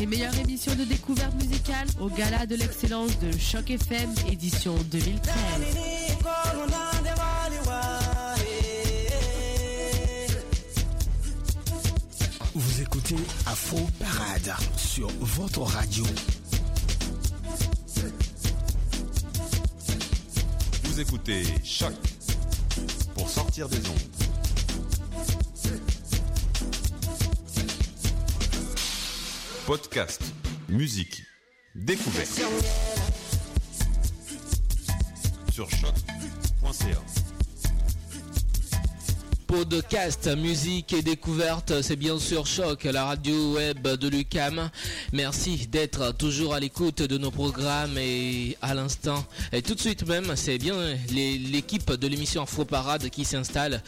Parade, sacrée meilleure émission de découverte musicale au gala de l'excellence de Choc FM, édition 2013. Vous écoutez Afro Parade sur votre radio. Vous écoutez Choc pour sortir des ondes. Podcast, musique, découverte. Sur choc.ca. Podcast, musique et découverte, c'est bien sûr Choc, la radio web de Lucam. Merci d'être toujours à l'écoute de nos programmes et à l'instant, et tout de suite même, c'est bien l'équipe de l'émission Afro Parade qui s'installe.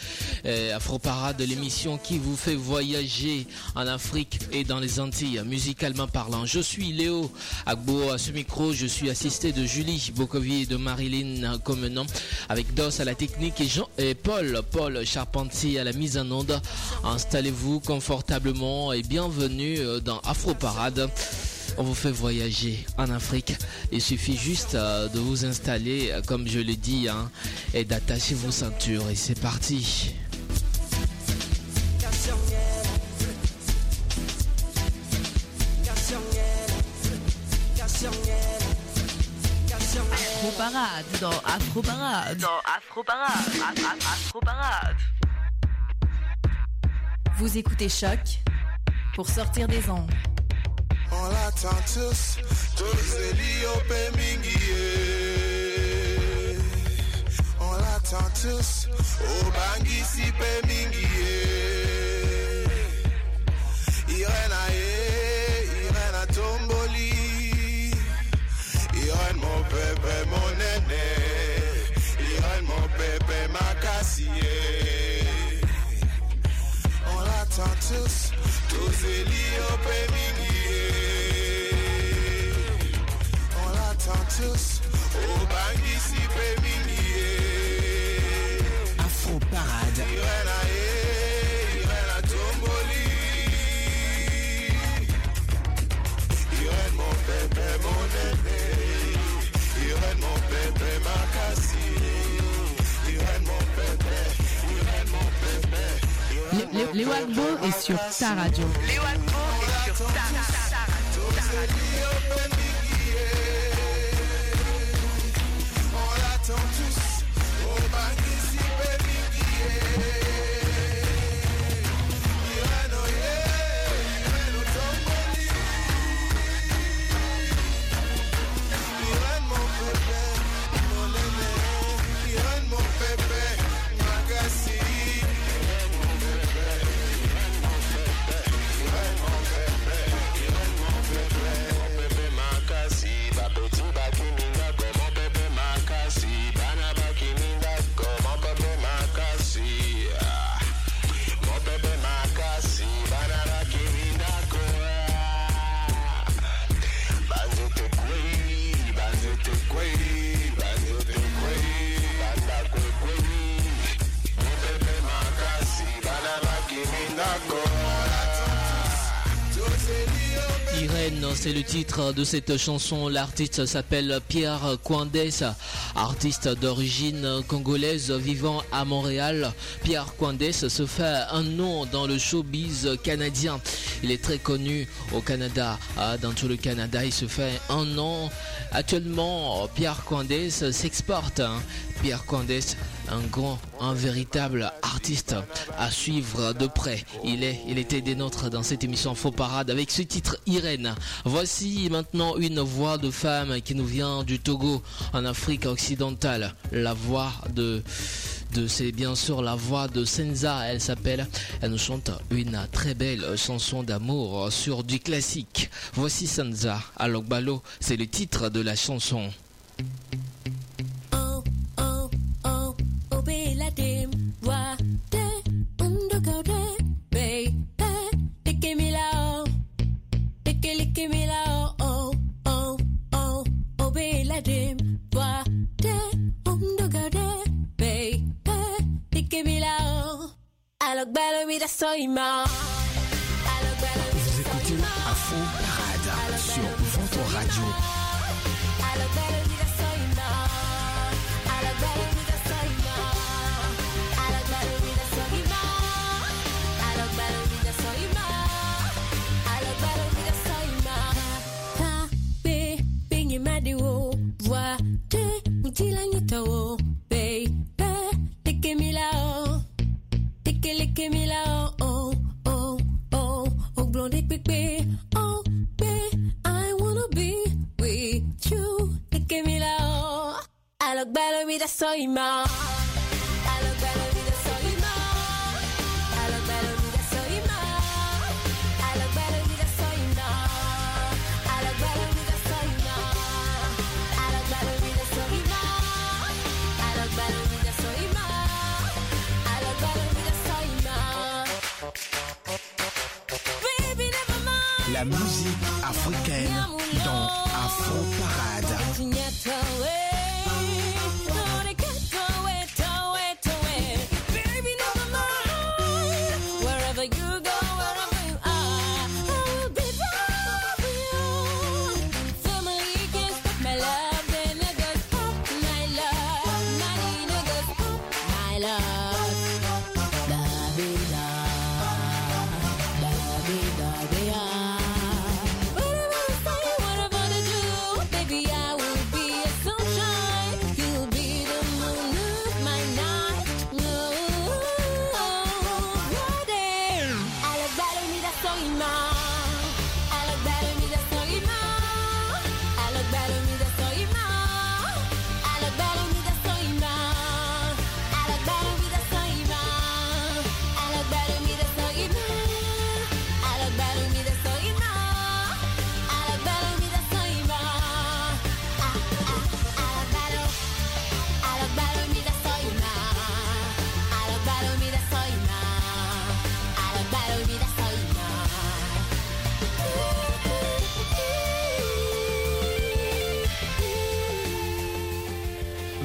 Euh, Afro Parade, l'émission qui vous fait voyager en Afrique et dans les Antilles, musicalement parlant. Je suis Léo Agbo à ce micro, je suis assisté de Julie Bokovi et de Marilyn comme nom, avec Dos à la technique et Jean et Paul, Paul Charpentier à la mise en onde. Installez-vous confortablement et bienvenue euh, dans Afro Parade. On vous fait voyager en Afrique. Il suffit juste euh, de vous installer, euh, comme je l'ai dit, hein, et d'attacher vos ceintures. Et c'est parti. Afro Parade, dans Afro Parade. Dans Afro Parade. Afro Parade. Vous écoutez Choc pour sortir des ondes. On l'attend tous, tous Eliope Mingie. On l'attend tous, au oh, Bangui Sipe Mingie. Irène Aye, Irène à Tomboli. Irène mon bébé, mon néné. Irène mon bébé, ma cassier. On l'attend tous, tous Eliope Mingie. On l'attend tous, au Bangui Sipe Mingie. Afro Parade. Irène Aye, Irène à Tomboli. Irène mon bébé, mon aîné. Irène mon bébé, ma cassie. Irène mon bébé, Irène mon bébé. Irène Le- le- Léo Agbo est sur ta radio. Léo Agbo est sur ta radio. On l'attend titre de cette chanson. L'artiste s'appelle Pierre Coindes, artiste d'origine congolaise vivant à Montréal. Pierre Coindes se fait un nom dans le showbiz canadien. Il est très connu au Canada, ah, dans tout le Canada. Il se fait un nom. Actuellement, Pierre Coindes s'exporte. hein. Pierre Coindes, un grand, un véritable artiste à suivre de près. Il est, il était des nôtres dans cette émission Faux Parade avec ce titre Irène. Voici maintenant une voix de femme qui nous vient du Togo en Afrique occidentale. La voix de, c'est bien sûr la voix de Senza. Elle s'appelle, elle nous chante une très belle chanson d'amour sur du classique. Voici Senza. Alogbalo, c'est le titre de la chanson. がそう今 soy más.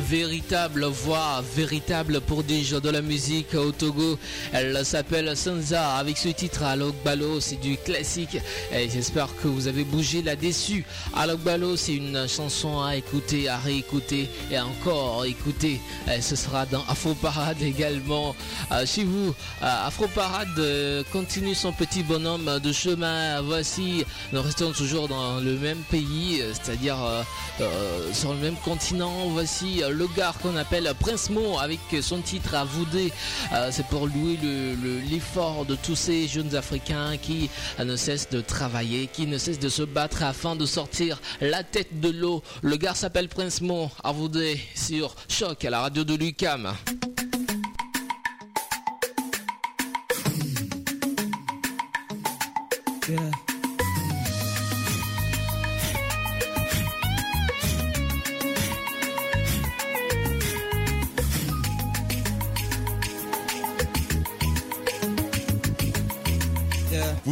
véritable voix, véritable pour des gens de la musique au Togo. Elle s'appelle Sansa avec ce titre Alogbalo, c'est du classique et j'espère que vous avez bougé là-dessus. Alogbalo, c'est une chanson à écouter, à réécouter et encore écouter. Et ce sera dans Afro Parade également euh, chez vous. Euh, Afro Parade euh, continue son petit bonhomme de chemin. Voici, nous restons toujours dans le même pays, euh, c'est-à-dire sur le même continent. Voici le gars qu'on appelle Prince Mo avec son titre à Voudé. Euh, c'est pour louer l'effort de tous ces jeunes Africains qui ne cessent de travailler, qui ne cessent de se battre afin de sortir la tête de l'eau. Le gars s'appelle Prince Mo à Voudé sur Choc à la radio de Lucam.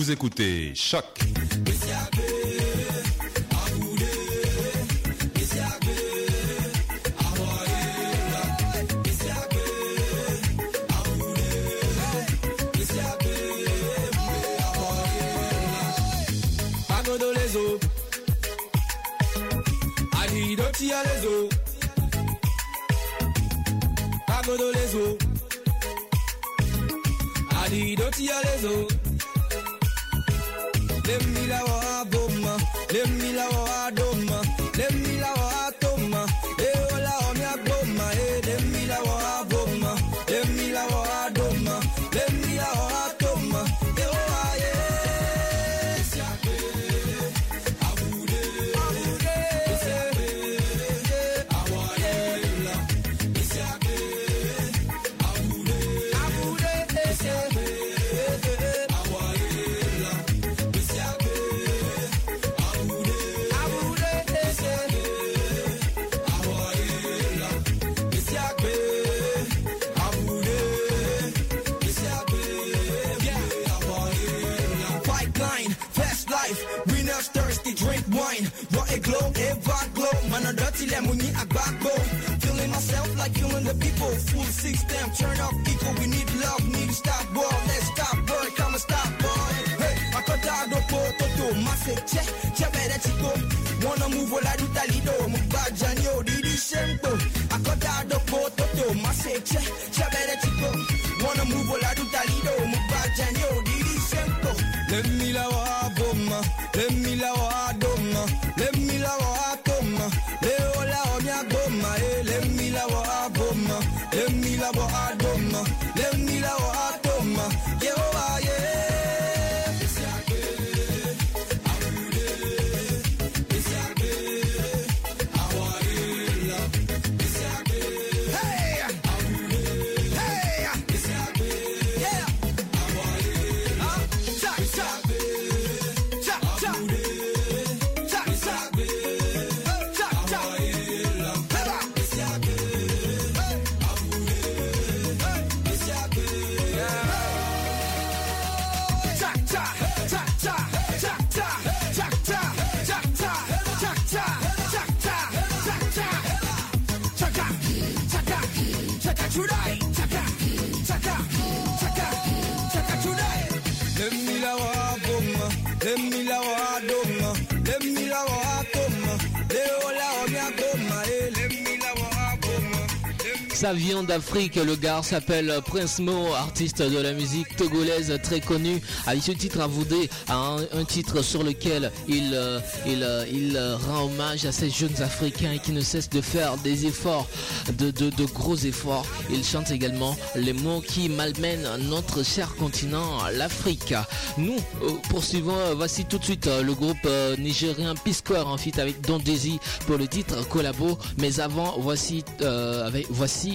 Vous écoutez Choc. volar un talito. Ça d'Afrique, le gars s'appelle Prince Mo, artiste de la musique togolaise très connu. Avec ce titre à Voudé, un, un titre sur lequel il, euh, il, euh, il euh, rend hommage à ces jeunes Africains qui ne cessent de faire des efforts, de, gros efforts. Il chante également les mots qui malmènent notre cher continent, l'Afrique. Nous poursuivons, voici tout de suite le groupe nigérien Piscore en feat avec Don Desi pour le titre Collabo. Mais avant, voici, avec, voici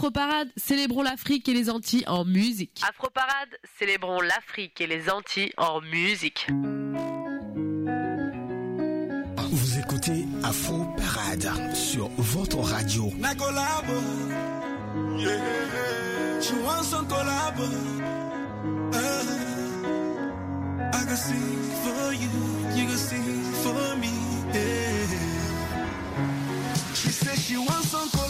Afroparade, célébrons l'Afrique et les Antilles en musique. Afroparade, célébrons l'Afrique et les Antilles en musique. Vous écoutez Afro Parade sur votre radio. Na collabo, yeah. Collabo. Uh, I can sing for you, you can sing for me. Yeah. She said she wants some collabo.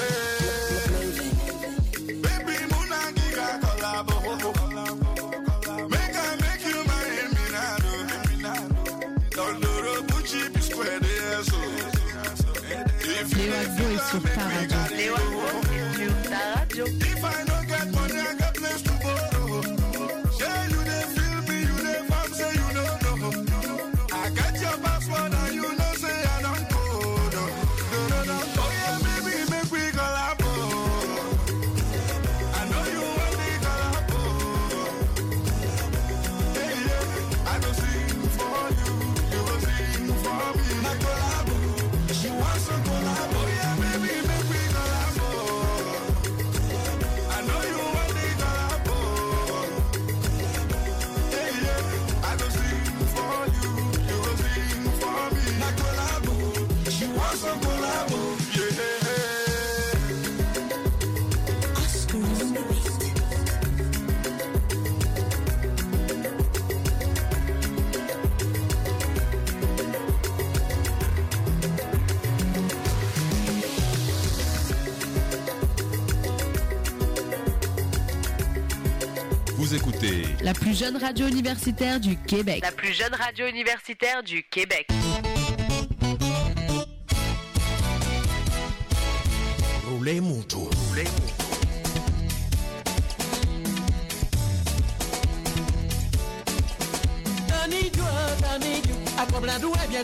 sur ta. Vous écoutez La plus jeune radio universitaire du Québec. La plus jeune radio universitaire du Québec. Roulez. Danijou, danijou, akobla duwe bie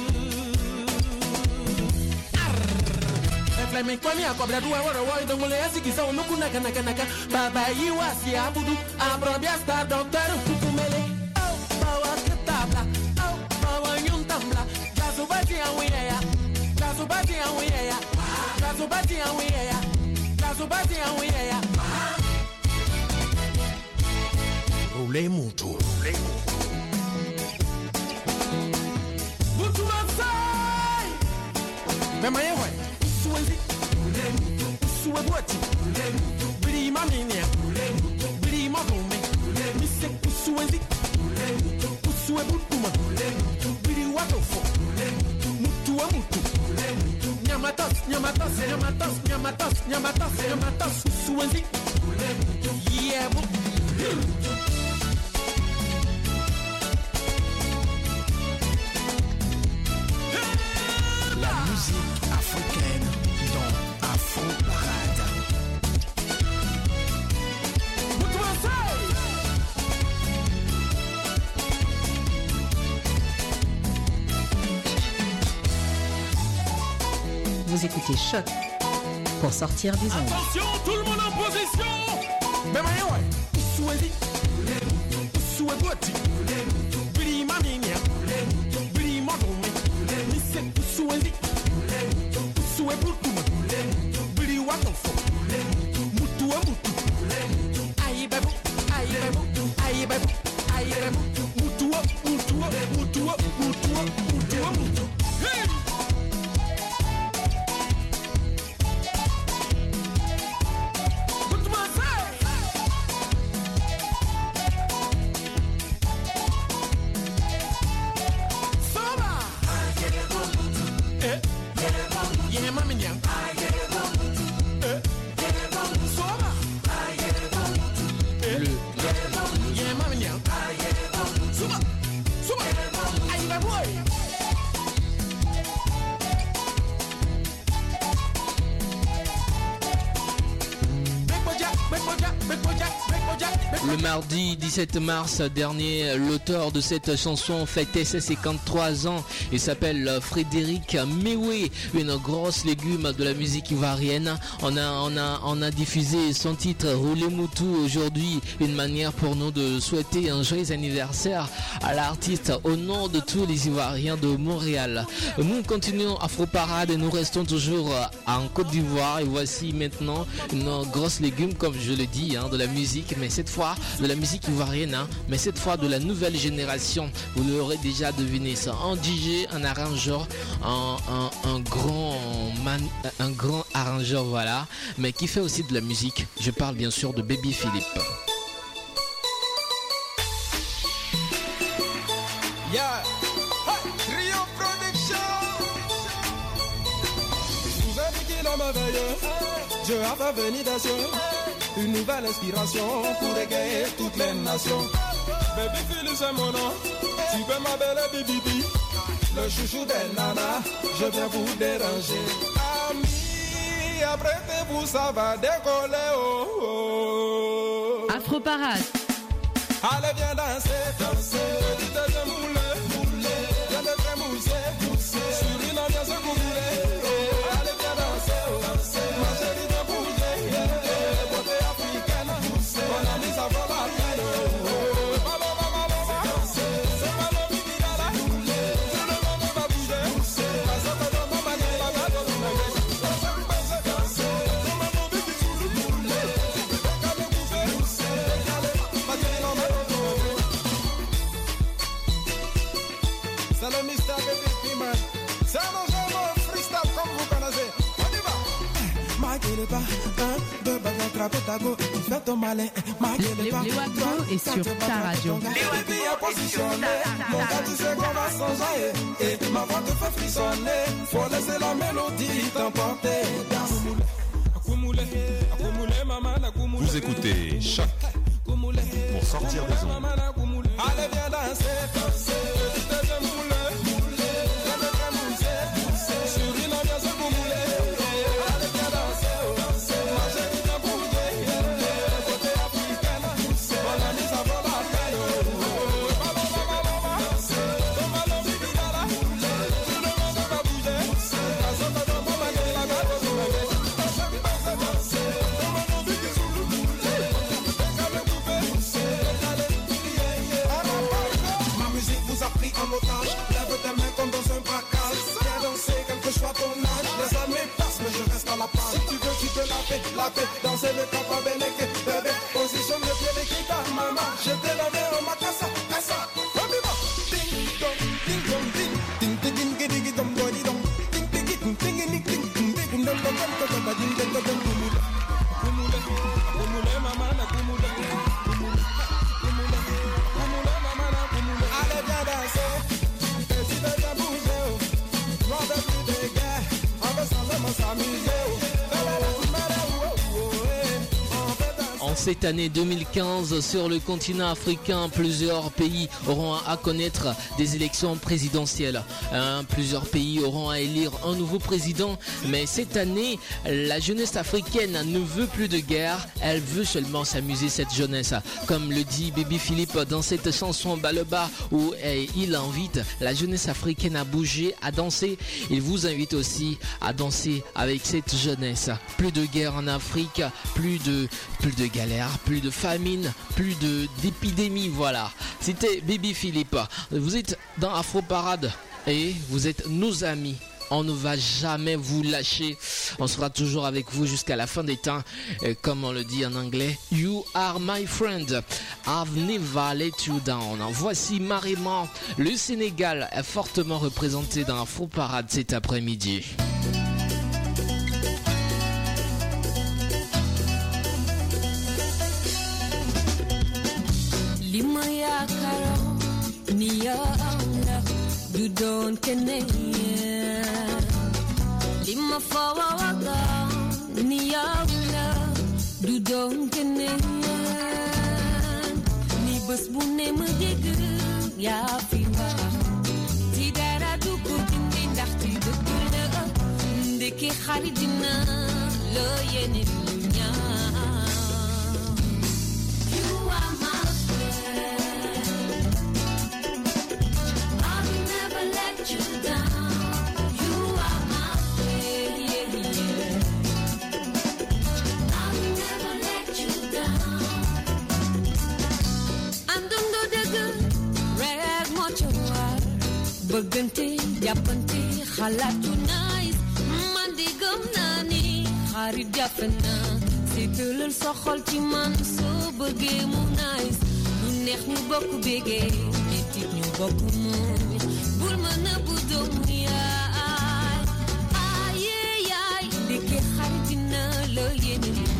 danijou. Flame kwami akobra duwa wara wa ndo mule asiki sa unuku naka naka naka baba yi wasi abudu abrabia star doctor kukumele oh bawa ketabla oh bawa nyuntambla gazu bati awiya ya gazu bati awiya ya gazu bati awiya ya gazu bati awiya ya Roulez Moto. Butu Mansai! Mema yewe mtu we bweti bilima minia bilima bume mise kusuwe mutu nyamatas nyamatas nyamatas nyamatas nyamatas écoutez Choc pour sortir des ondes. Attention, tout le monde en position 17 mars dernier, l'auteur de cette chanson fêtait ses 53 ans. Il s'appelle Frédéric Mewé, une grosse légume de la musique ivoirienne. On a, on a, on a diffusé son titre Roulé Moutou aujourd'hui, une manière pour nous de souhaiter un joyeux anniversaire à l'artiste au nom de tous les Ivoiriens de Montréal. Nous continuons Afro Parade et nous restons toujours en Côte d'Ivoire. Et voici maintenant une grosse légume, comme je le dis, hein, de la musique, mais cette fois de la musique ivoirienne, hein, mais cette fois de la nouvelle génération. Vous l'aurez déjà deviné ça. Un DJ, un arrangeur, un- un grand man- un grand arrangeur, voilà, mais qui fait aussi de la musique. Je parle bien sûr de Baby Philippe. Dieu a fait venir des cieux Une nouvelle inspiration pour égayer toutes les nations. Baby Phil c'est mon nom. Tu peux m'appeler Bibi Le chouchou des nanas Je viens vous déranger. Amis Apprêtez-vous ça va décoller oh, oh. Afro Parade. Allez viens danser, danser, petite deux, attraper ta go, fais ton malin, maguele pas. Léo Agro est sur ta radio. Baby est positionné, mon gars tu sais qu'on va s'enjailler Et ma voix te fait frissonner, faut laisser la mélodie t'emporter. Vous écoutez Choc. Pour sortir des ondes. Cette année 2015, sur le continent africain, plusieurs pays auront à connaître des élections présidentielles. Plusieurs pays auront à élire un nouveau président. Mais cette année, la jeunesse africaine ne veut plus de guerre. Elle veut seulement s'amuser, cette jeunesse. Comme le dit Baby Philippe dans cette chanson Baleba, où il invite la jeunesse africaine à bouger, à danser. Il vous invite aussi à danser avec cette jeunesse. Plus de guerre en Afrique, plus de, plus galères, plus de famine, plus de d'épidémies, voilà. C'était Baby Philippe. Vous êtes dans Afro Parade et vous êtes nos amis. On ne va jamais vous lâcher. On sera toujours avec vous jusqu'à la fin des temps. Comme on le dit en anglais, You are my friend. I've never let you down. Voici Mariman. Le Sénégal est fortement représenté dans Afro Parade cet après-midi. karo ni yaula dudon kenenya lima fawa waga ni yaula dudon kenenya ni bus bune mudegir ya fiwa tidara duku dindin dakti dukuna deki kharidina lo yenir dünya Berganti, dia penti, halat nice, Mandi gemnani, hari dia fena Si tulul sokhol timan, so bege nice, Unek nyu boku bege, netik nyu boku mun dunia. Ay, ay, ay, de que jardina.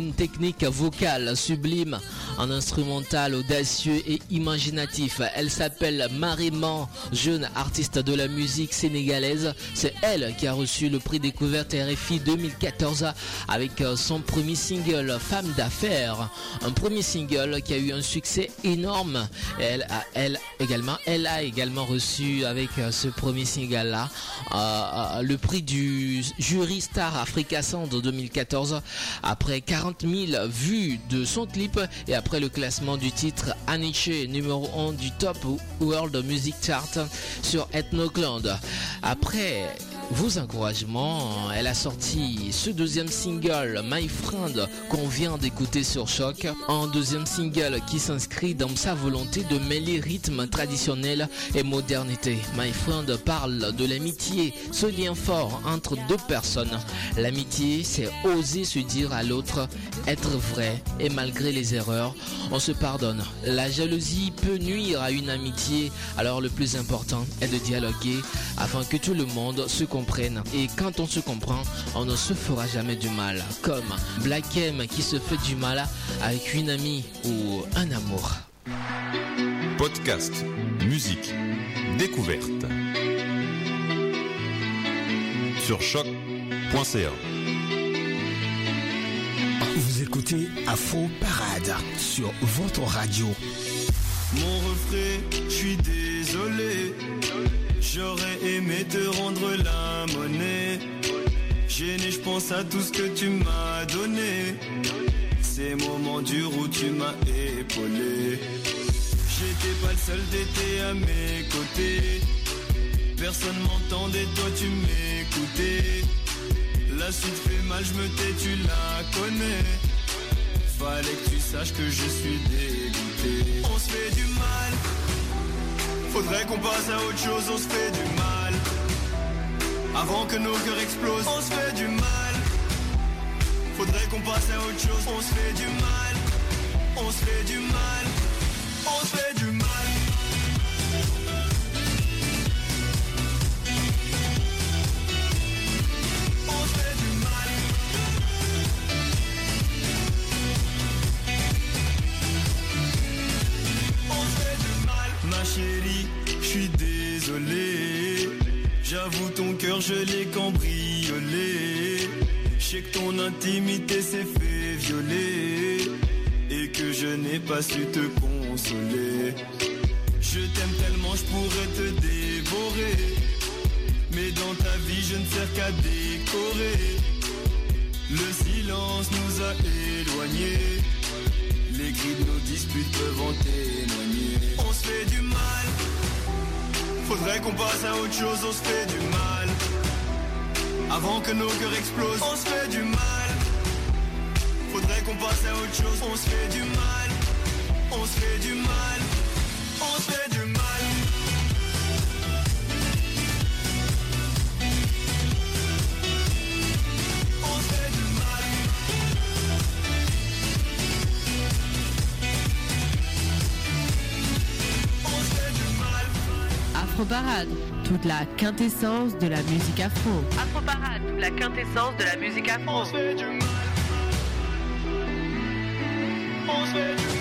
Une technique vocale sublime, un instrumental audacieux et imaginatif. Elle s'appelle Mariman, jeune artiste de la musique sénégalaise. C'est elle qui a reçu le prix découverte RFI 2014 avec euh, son premier single Femme d'affaires. Un premier single qui a eu un succès énorme. Elle a, elle également, elle a également reçu avec euh, ce premier single-là euh, euh, le prix du jury Star Africa Sound 2014 après 40 000 vues de son clip et après le classement du titre Aniche numéro 1 du Top World Music Chart sur Ethnocland. Après vos encouragements, elle a sorti ce deuxième single My Friend qu'on vient d'écouter sur Choc, un deuxième single qui s'inscrit dans sa volonté de mêler rythme traditionnel et modernité. My Friend parle de l'amitié, ce lien fort entre deux personnes. L'amitié, c'est oser se dire à l'autre être vrai et malgré les erreurs, on se pardonne. La jalousie peut nuire à une amitié, alors le plus important est de dialoguer afin que tout le monde se comprenne. Et quand on se comprend, on ne se fera jamais du mal. Comme Black M qui se fait du mal avec une amie ou un amour. Podcast, musique, découverte. Sur choc.ca. Vous écoutez Afro Parade sur votre radio. Mon refrain, je suis désolé. J'aurais aimé te rendre la monnaie. Gêné, je pense à tout ce que tu m'as donné. Ces moments durs où tu m'as épaulé. J'étais pas le seul d'été à mes côtés. Personne m'entendait, toi tu m'écoutais. La suite fait mal, je me tais, tu la connais. Fallait que tu saches que je suis dégoûté. On se fait du mal. Faudrait qu'on passe à autre chose, on se fait du mal. Avant que nos cœurs explosent, on se fait du mal. Faudrait qu'on passe à autre chose, on se fait du mal. On se fait du mal. On se fait cœur, je l'ai cambriolé. Je sais que ton intimité s'est fait violer. Et que je n'ai pas su te consoler. Je t'aime tellement, je pourrais te dévorer. Mais dans ta vie, je ne sers qu'à décorer. Le silence nous a éloignés. Les cris de nos disputes peuvent en témoigner. On se fait du mal. Faudrait qu'on passe à autre chose, on se fait du mal. Avant que nos cœurs explosent, on se fait du mal. Faudrait qu'on passe à autre chose, on se fait du mal. On se fait du mal. On se fait du mal. Afro Parade, toute la quintessence de la musique afro. Afro Parade, la quintessence de la musique afro. On se fait du mal. On se fait du mal.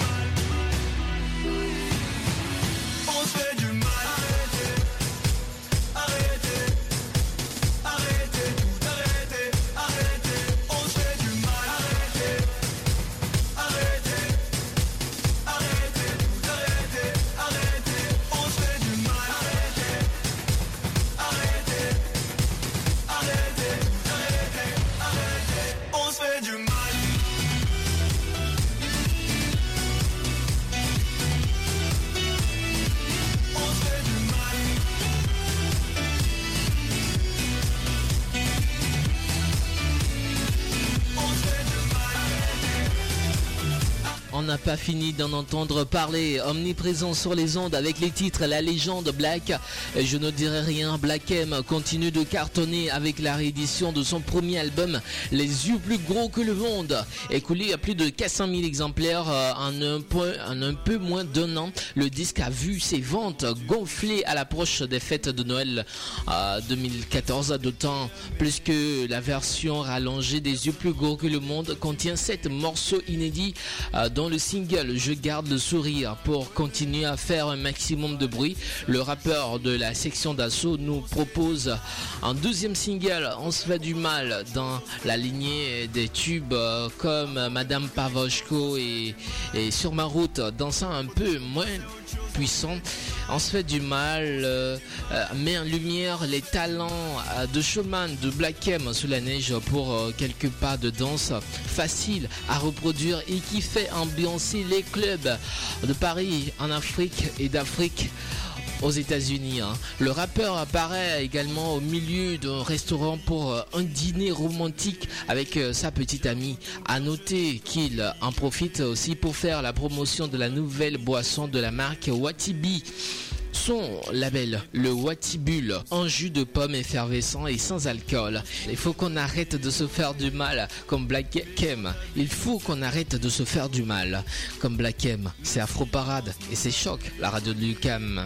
N'a pas fini d'en entendre parler. Omniprésent sur les ondes avec les titres La légende Black. Je ne dirai rien. Black M continue de cartonner avec la réédition de son premier album Les yeux plus gros que le monde. Écoulé à plus de 400 000 exemplaires euh, en un, peu, en un peu moins d'un an, le disque a vu ses ventes gonfler à l'approche des fêtes de Noël euh, 2014. D'autant plus que la version rallongée des yeux plus gros que le monde contient sept morceaux inédits euh, dont le single Je garde le sourire pour continuer à faire un maximum de bruit. Le rappeur de la section d'assaut nous propose un deuxième single On se fait du mal dans la lignée des tubes euh, comme Madame Pavoshko et, et Sur ma route dansant un peu moins puissant. On se fait du mal, euh, euh, met en lumière les talents de showman de Black M sous la neige pour quelques pas de danse facile à reproduire et qui fait les clubs de Paris, en Afrique et d'Afrique aux États-Unis. hein. Le rappeur apparaît également au milieu d'un restaurant pour euh, un dîner romantique avec euh, sa petite amie. À noter qu'il en profite aussi pour faire la promotion de la nouvelle boisson de la marque Watibi. Son label, le Watibule, en jus de pomme effervescent et sans alcool. Il faut qu'on arrête de se faire du mal comme Black M. Il faut qu'on arrête de se faire du mal comme Black M. C'est Afro Parade et c'est Choc, la radio de Lucam.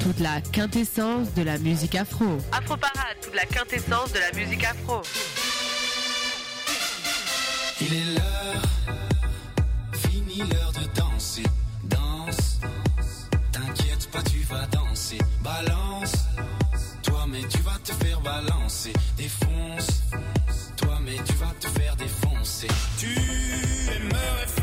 toute la quintessence de la musique afro. Afro Parade, toute la quintessence de la musique afro. Il est l'heure, fini l'heure de danser. Danse, t'inquiète pas, tu vas danser. Balance, toi mais tu vas te faire balancer. Défonce, toi mais tu vas te faire défoncer. Tu aimerais faire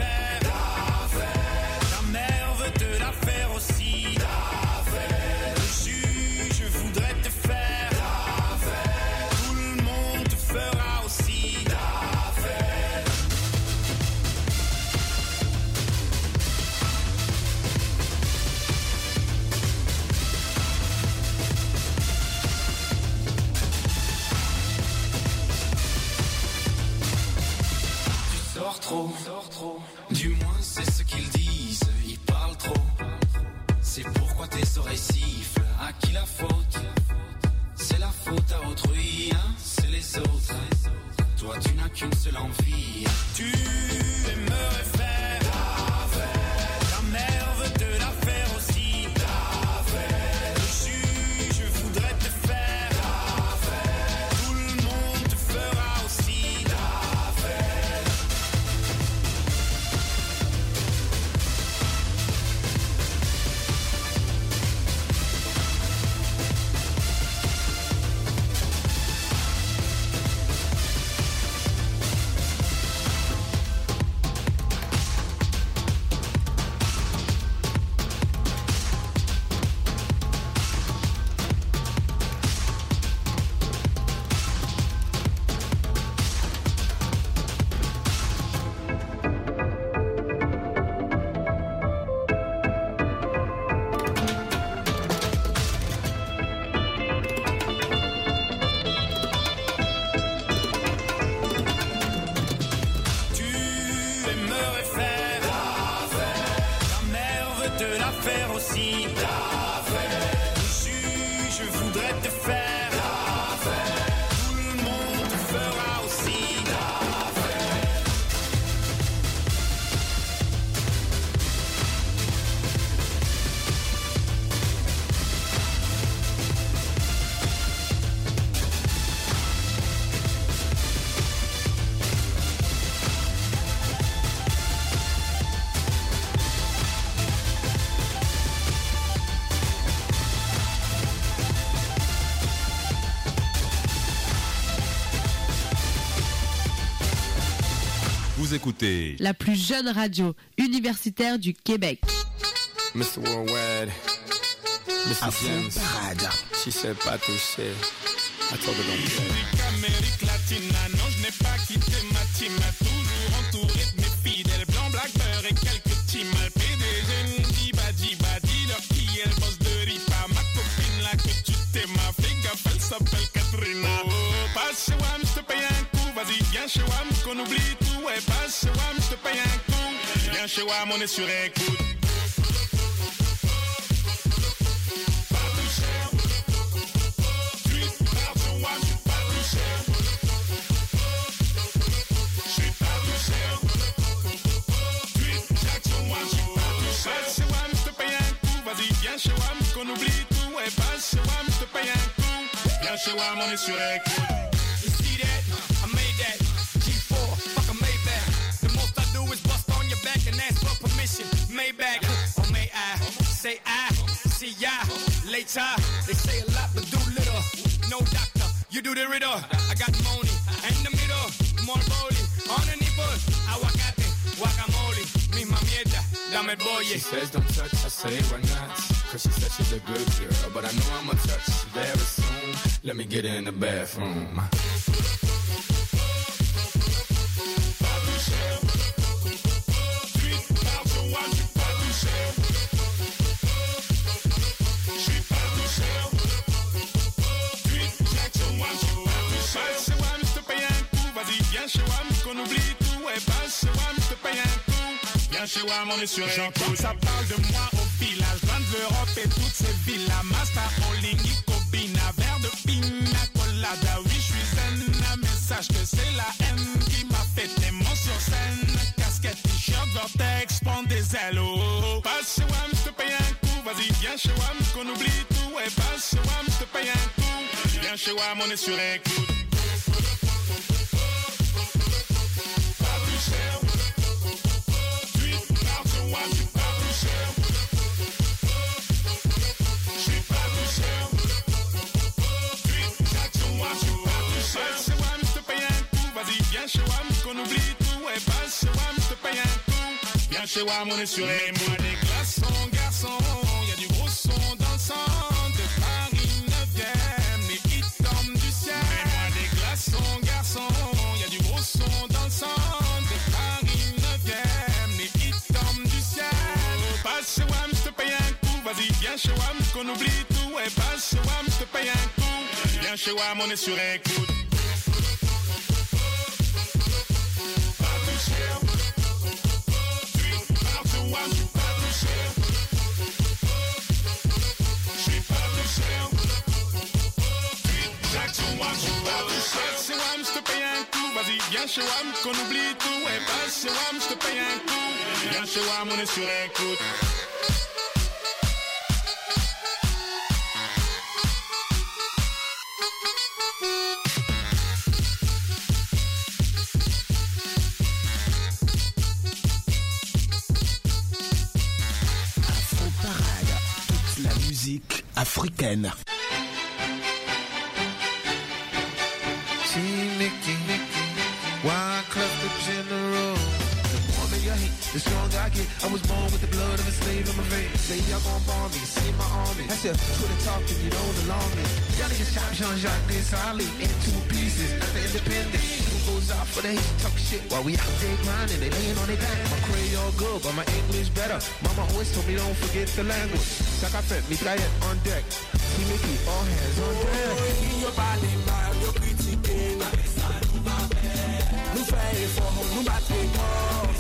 qu'une seule envie. Tu écoutez La plus jeune radio universitaire du Québec. Mr. Worldwide, Afro Parade. Si c'est pas touché, à toi de l'entrée. Amérique latine, ah non, je n'ai pas quitté ma team. a Toujours entouré de mes fidèles, blanc, black, beurre et quelques teams. PDG, diba, diba, dis-leur qui est le boss de Ripa. Ma copine là que tu t'aimes, ma gaffe, elle s'appelle Katrina. Oh, passe chez WAM, je te paye un coup. Vas-y, viens chez WAM, qu'on oublie tout. Chez WAM, on est sur écoute. Chez WAM, qu'on oublie tout. Ouais, passe chez WAM, je. Viens chez WAM, on est sur écoute. Later? They say a lot but do little. No doctor, you do the riddle. I got money in the middle, more bowling on the nipple. Aguacate, guacamole, misma mierda, dame el boye. She says don't touch, I say why not? Cause she said she's a good girl, but I know I'ma touch very soon. Let me get in the bathroom. Chez WAM, on est sur J'entends ça parle de moi au village. Loin de l'Europe et toutes ces villas. Master, Olingi, Cobina, verre de pina colada. Oui, je suis zen. Un message que c'est la haine qui m'a fait aimant sur scène. Casquette, t-shirt, vortex, prends des ailes. Oh, oh, oh. Passe chez WAM, je te paye un coup. Vas-y, viens chez WAM, qu'on oublie tout. Ouais, passe chez WAM, je te paye un coup. Viens chez WAM, on est sur écoute. Coup. Viens chez WAM, on est sur les moi des glaçons, garçons. Y a du gros son dans le sang. De Paris 9ème, les hits tombent du ciel. Mets-moi des glaçons, garçons. Y a du gros son dans le sang. De Paris 9ème, les hits tombent du ciel. Passe chez WAM, je te paye un coup. Vas-y, viens chez WAM, qu'on oublie tout. Ouais, passe chez WAM, je te paye un coup. Viens chez WAM, on est sur écoute. Passe chez WAM, viens chez WAM, qu'on oublie tout. Ouais, passe chez WAM, je paye un coup. Viens chez WAM, on est sur écoute. Africaine. The. The the stronger I get. I was born with the blood of a slave in my veins. Say y'all gon' bomb me, see my army. That's your Twitter talking, you don't belong me. Y'all niggas chop Jean-Jacques Desali in two pieces at the independence. Goes out for the hate, talk shit while we out there grinding. They laying on their back. My Creole good, but my English better. Mama always told me don't forget the language. Sakafet, me try it on deck. See Mickey, all hands on deck. Oh, your body, man, you're critiquing. Nous fait effort, oh, nous battons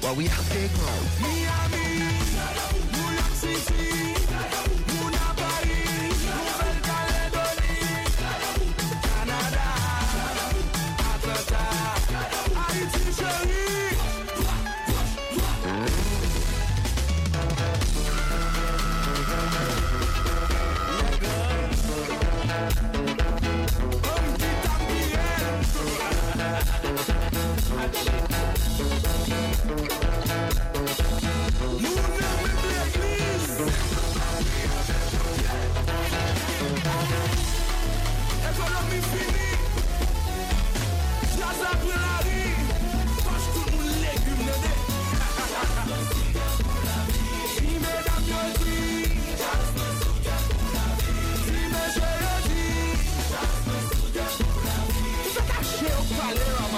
while we out there grown.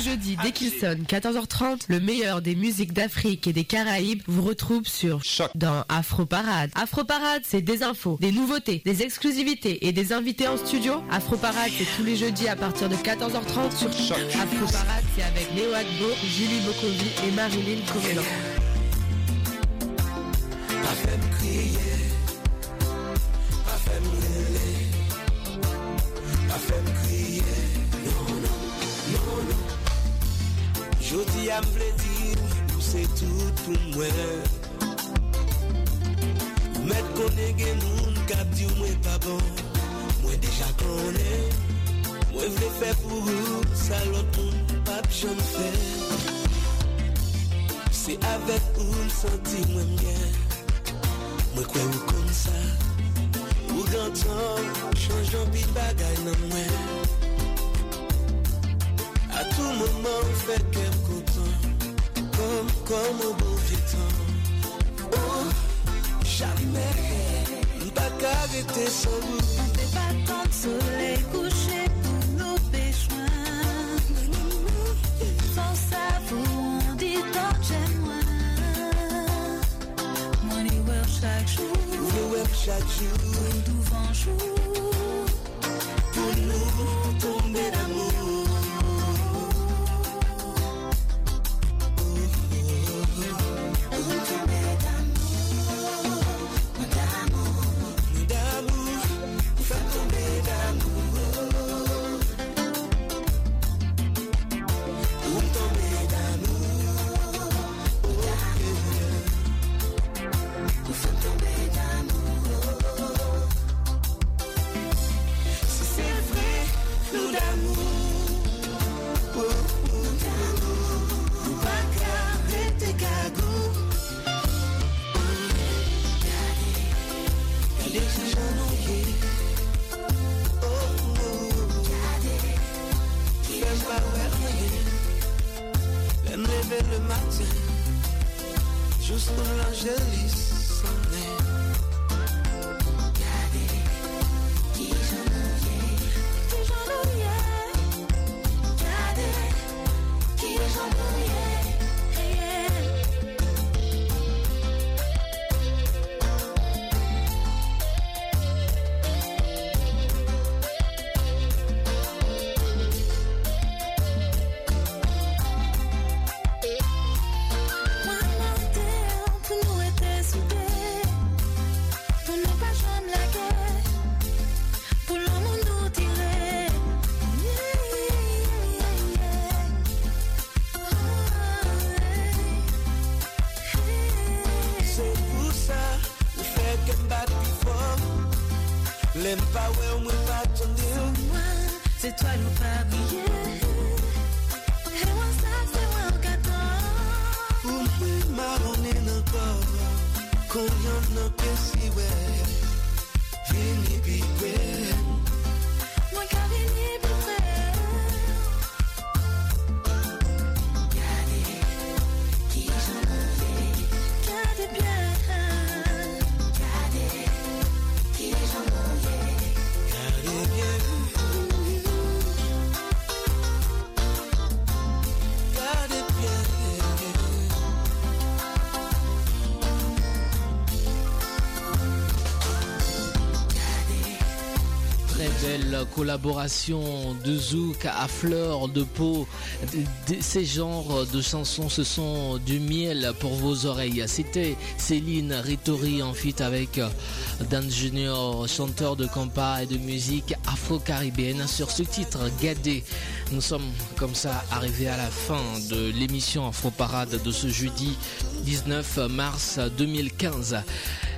les jeudis, dès qu'il sonne 14h30, le meilleur des musiques d'Afrique et des Caraïbes vous retrouve sur Choc dans Afro Parade. Afro Parade, c'est des infos, des nouveautés, des exclusivités et des invités en studio. Afro Parade, c'est tous les jeudis à partir de 14h30 sur Choc. Afro Parade, c'est avec Léo Agbo, Julie Bokovi et Marilyn Comelan. Jodi a m vle di, ou se tout pou mwen. Met konen gen moun kap di ou mwen pa bon. Mwen deja konen, mwen vle fè pou ou Sa lot moun pap jom fè Se avet ou m senti mwen gen. Mwen kwe ou kon sa Ou gantan, chanj an pi bagay nan mwen. A tou mouman ou fè kem kontan Kom, kom ou bon vie tan Oh, jamais Mpa ka rete san ou Mpe batan soleil couché pour nos péchouins Sans savoir, on dit tant j'aime moi Moi, les voir chaque jour. Vle wèm chak jou Devant jour Pou nou tombe d'amou collaboration de Zouk à fleur de peau. Ces genres de chansons, ce sont du miel pour vos oreilles. C'était Céline Ritori en feat avec Dan Junior, chanteur de compas et de musique afro-caribéenne sur ce titre Gadé. Nous sommes comme ça arrivés à la fin de l'émission Afro Parade de ce jeudi 19 mars 2015.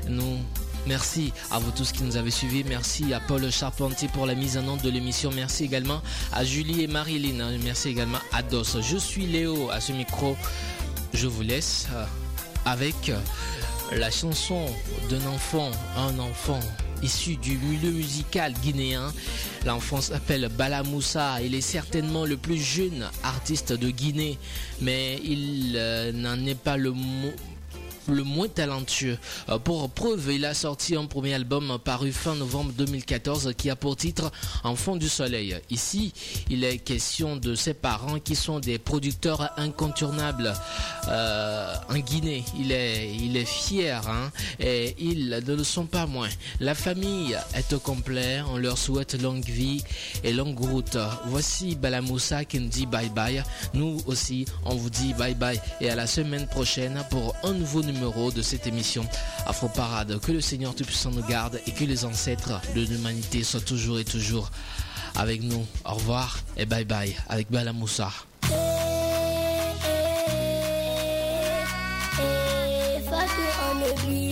Nous Merci à vous tous qui nous avez suivis. Merci à Paul Charpentier pour la mise en onde de l'émission. Merci également à Julie et Marilyn. Merci également à Dos. Je suis Léo à ce micro. Je vous laisse euh, avec euh, la chanson d'un enfant, un enfant issu du milieu musical guinéen. L'enfant s'appelle Bala Moussa. Il est certainement le plus jeune artiste de Guinée, mais il euh, n'en est pas le mot le moins talentueux. Euh, Pour preuve, il a sorti un premier album paru fin novembre 2014 qui a pour titre Enfant du Soleil. Ici, il est question de ses parents qui sont des producteurs incontournables euh, en Guinée. Il est, il est fier hein, et ils ne le sont pas moins. La famille est au complet. On leur souhaite longue vie et longue route. Voici Balamoussa qui nous dit bye bye. Nous aussi, on vous dit bye bye et à la semaine prochaine pour un nouveau de cette émission Afro Parade. Que le Seigneur Tout-Puissant nous garde et que les ancêtres de l'humanité soient toujours et toujours avec nous. Au revoir et bye bye avec it on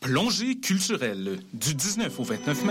Plongée culturelle du 19 au 29 mai